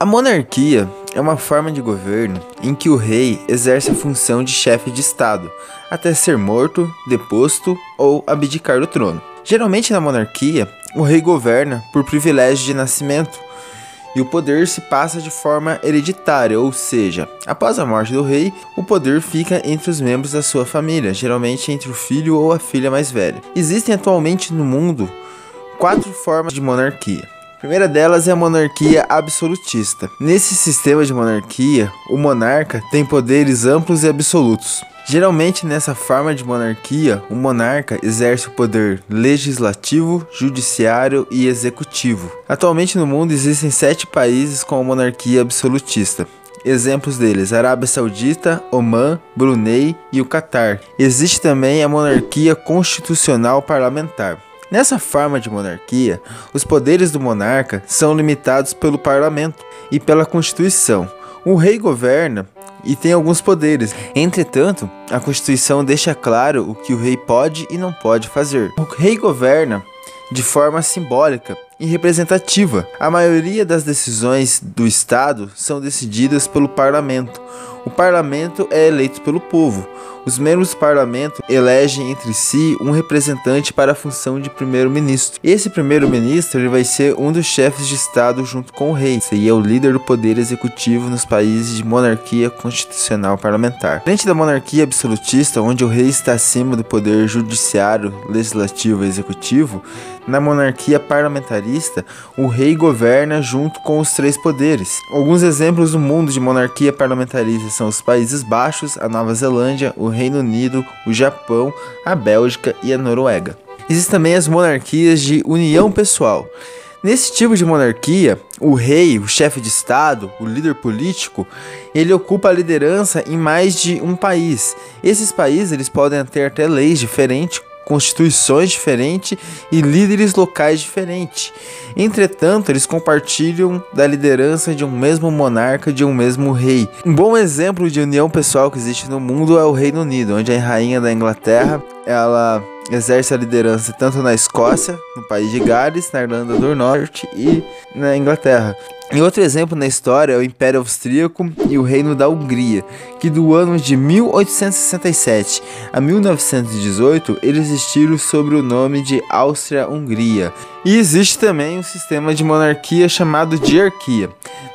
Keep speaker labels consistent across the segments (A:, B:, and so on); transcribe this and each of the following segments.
A: A monarquia é uma forma de governo em que o rei exerce a função de chefe de Estado, até ser morto, deposto ou abdicar do trono. Geralmente na monarquia, o rei governa por privilégio de nascimento e o poder se passa de forma hereditária, ou seja, após a morte do rei, o poder fica entre os membros da sua família, geralmente entre o filho ou a filha mais velha. Existem atualmente no mundo quatro formas de monarquia. A primeira delas é a monarquia absolutista. Nesse sistema de monarquia, o monarca tem poderes amplos e absolutos. Geralmente, nessa forma de monarquia, o monarca exerce o poder legislativo, judiciário e executivo. Atualmente no mundo existem sete países com a monarquia absolutista. Exemplos deles: Arábia Saudita, Omã, Brunei e o Catar. Existe também a monarquia constitucional parlamentar. Nessa forma de monarquia, os poderes do monarca são limitados pelo parlamento e pela Constituição. O rei governa e tem alguns poderes. Entretanto, a Constituição deixa claro o que o rei pode e não pode fazer. O rei governa de forma simbólica e representativa. A maioria das decisões do Estado são decididas pelo parlamento. O parlamento é eleito pelo povo. Os membros do parlamento elegem entre si um representante para a função de primeiro-ministro. Esse primeiro-ministro vai ser um dos chefes de Estado junto com o rei, e é o líder do poder executivo nos países de monarquia constitucional parlamentar. Frente da monarquia absolutista, onde o rei está acima do poder judiciário, legislativo e executivo, na monarquia parlamentarista, o rei governa junto com os três poderes. Alguns exemplos do mundo de monarquia parlamentarista são os Países Baixos, a Nova Zelândia, o Reino Unido, o Japão, a Bélgica e a Noruega. Existem também as monarquias de união pessoal. Nesse tipo de monarquia, o rei, o chefe de estado, o líder político, ele ocupa a liderança em mais de um país. Esses países eles podem ter até leis diferentes, constituições diferentes e líderes locais diferentes. Entretanto, eles compartilham da liderança de um mesmo monarca, de um mesmo rei. Um bom exemplo de união pessoal que existe no mundo é o Reino Unido, onde a rainha da Inglaterra, ela exerce a liderança tanto na Escócia, no país de Gales, na Irlanda do Norte e na Inglaterra. E outro exemplo na história é o Império Austríaco e o Reino da Hungria, que do ano de 1867 a 1918 eles existiram sob o nome de Áustria-Hungria. E existe também um sistema de monarquia chamado diarquia.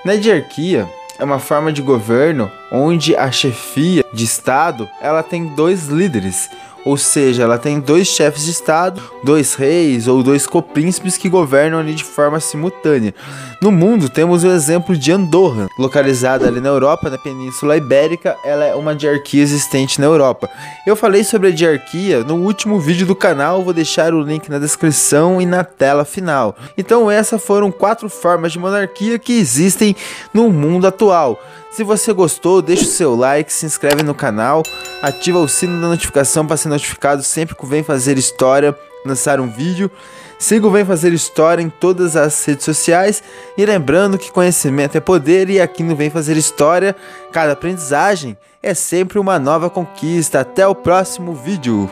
A: Na diarquia, é uma forma de governo onde a chefia de estado ela tem dois líderes ou seja, ela tem dois chefes de estado, dois reis ou dois copríncipes que governam ali de forma simultânea. No mundo temos o exemplo de Andorra, localizada ali na Europa, na Península Ibérica, ela é uma diarquia existente na Europa. Eu falei sobre a diarquia no último vídeo do canal, vou deixar o link na descrição e na tela final. Então essas foram quatro formas de monarquia que existem no mundo atual. Se você gostou, deixa o seu like, se inscreve no canal, ativa o sino da notificação para ser notificado sempre que vem fazer história, lançar um vídeo. Siga o Vem Fazer História em todas as redes sociais e lembrando que conhecimento é poder e aqui no Vem Fazer História, cada aprendizagem é sempre uma nova conquista. Até o próximo vídeo.